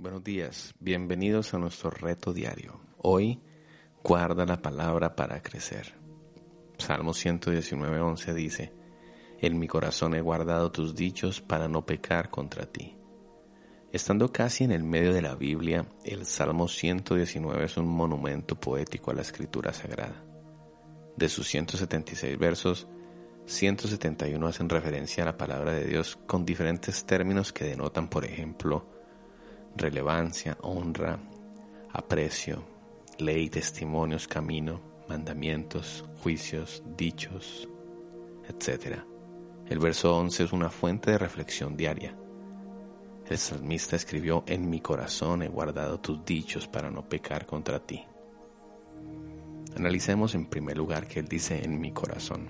Buenos días, bienvenidos a nuestro reto diario. Hoy, guarda la palabra para crecer. Salmo 119, 11 dice, En mi corazón he guardado tus dichos para no pecar contra ti. Estando casi en el medio de la Biblia, el Salmo 119 es un monumento poético a la escritura sagrada. De sus 176 versos, 171 hacen referencia a la palabra de Dios con diferentes términos que denotan, por ejemplo, relevancia, honra, aprecio, ley, testimonios, camino, mandamientos, juicios, dichos, etc. El verso 11 es una fuente de reflexión diaria. El salmista escribió, en mi corazón he guardado tus dichos para no pecar contra ti. Analicemos en primer lugar que él dice en mi corazón.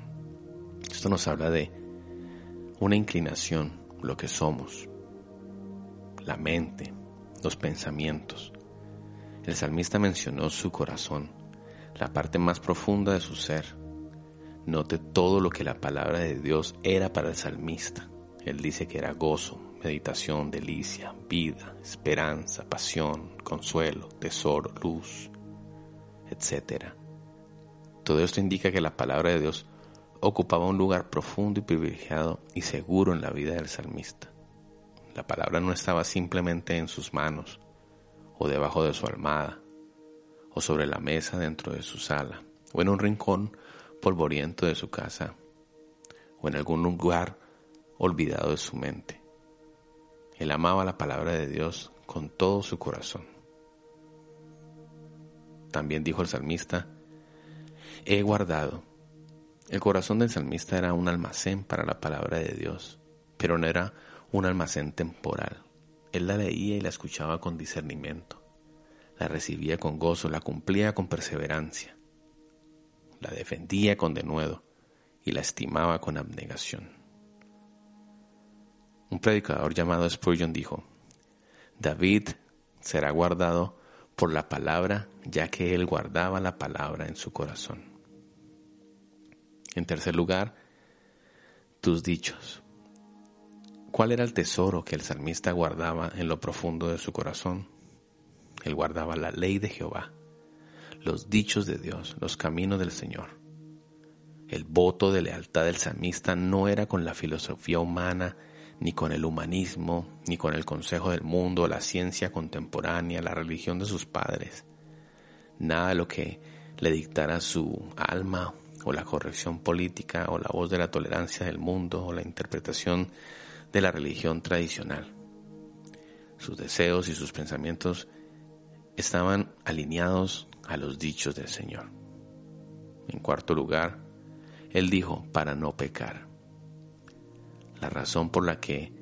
Esto nos habla de una inclinación, lo que somos, la mente, los pensamientos. El salmista mencionó su corazón, la parte más profunda de su ser. Note todo lo que la palabra de Dios era para el salmista. Él dice que era gozo, meditación, delicia, vida, esperanza, pasión, consuelo, tesoro, luz, etc. Todo esto indica que la palabra de Dios ocupaba un lugar profundo y privilegiado y seguro en la vida del salmista. La palabra no estaba simplemente en sus manos, o debajo de su almada, o sobre la mesa dentro de su sala, o en un rincón polvoriento de su casa, o en algún lugar olvidado de su mente. Él amaba la palabra de Dios con todo su corazón. También dijo el salmista, he guardado. El corazón del salmista era un almacén para la palabra de Dios, pero no era un almacén temporal. Él la leía y la escuchaba con discernimiento, la recibía con gozo, la cumplía con perseverancia, la defendía con denuedo y la estimaba con abnegación. Un predicador llamado Spurgeon dijo, David será guardado por la palabra, ya que él guardaba la palabra en su corazón. En tercer lugar, tus dichos. ¿Cuál era el tesoro que el salmista guardaba en lo profundo de su corazón? Él guardaba la ley de Jehová, los dichos de Dios, los caminos del Señor. El voto de lealtad del salmista no era con la filosofía humana, ni con el humanismo, ni con el consejo del mundo, la ciencia contemporánea, la religión de sus padres. Nada lo que le dictara su alma o la corrección política o la voz de la tolerancia del mundo o la interpretación de la religión tradicional. Sus deseos y sus pensamientos estaban alineados a los dichos del Señor. En cuarto lugar, Él dijo, para no pecar. La razón por la que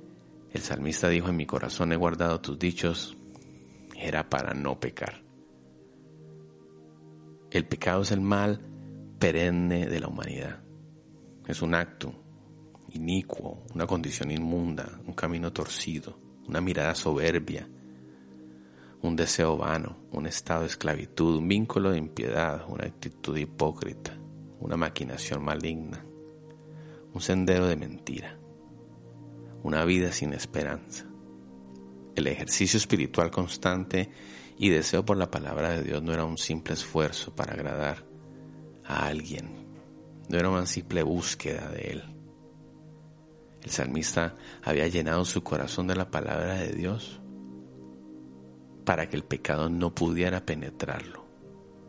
el salmista dijo, en mi corazón he guardado tus dichos, era para no pecar. El pecado es el mal perenne de la humanidad. Es un acto, inicuo, una condición inmunda, un camino torcido, una mirada soberbia, un deseo vano, un estado de esclavitud, un vínculo de impiedad, una actitud hipócrita, una maquinación maligna, un sendero de mentira, una vida sin esperanza. El ejercicio espiritual constante y deseo por la palabra de Dios no era un simple esfuerzo para agradar a alguien, no era una simple búsqueda de Él el salmista había llenado su corazón de la palabra de Dios para que el pecado no pudiera penetrarlo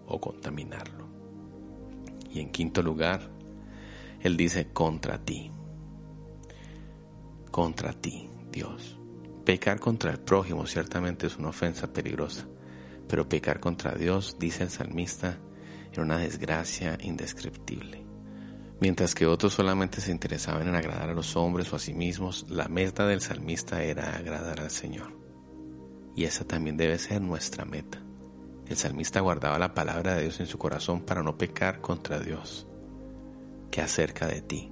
o contaminarlo. Y en quinto lugar, Él dice contra ti, contra ti, Dios. Pecar contra el prójimo ciertamente es una ofensa peligrosa, pero pecar contra Dios, dice el salmista, era una desgracia indescriptible. Mientras que otros solamente se interesaban en agradar a los hombres o a sí mismos, la meta del salmista era agradar al Señor. Y esa también debe ser nuestra meta. El salmista guardaba la palabra de Dios en su corazón para no pecar contra Dios, que acerca de ti.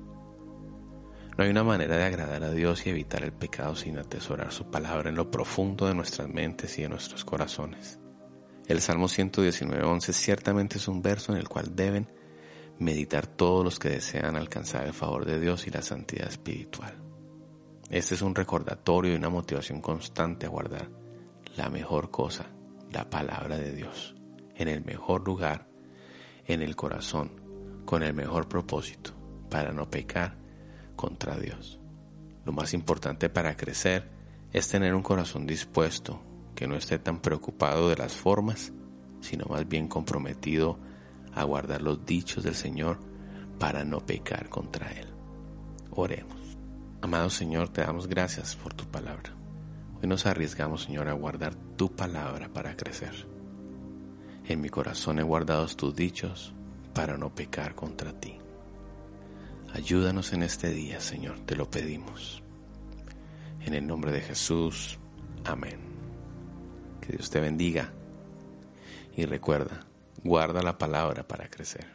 No hay una manera de agradar a Dios y evitar el pecado sin atesorar su palabra en lo profundo de nuestras mentes y de nuestros corazones. El Salmo 119.11 ciertamente es un verso en el cual deben meditar todos los que desean alcanzar el favor de Dios y la santidad espiritual. Este es un recordatorio y una motivación constante a guardar la mejor cosa, la palabra de Dios, en el mejor lugar, en el corazón, con el mejor propósito, para no pecar contra Dios. Lo más importante para crecer es tener un corazón dispuesto, que no esté tan preocupado de las formas, sino más bien comprometido a guardar los dichos del Señor para no pecar contra Él. Oremos. Amado Señor, te damos gracias por tu palabra. Hoy nos arriesgamos, Señor, a guardar tu palabra para crecer. En mi corazón he guardado tus dichos para no pecar contra ti. Ayúdanos en este día, Señor, te lo pedimos. En el nombre de Jesús, amén. Que Dios te bendiga y recuerda, guarda la palabra para crecer.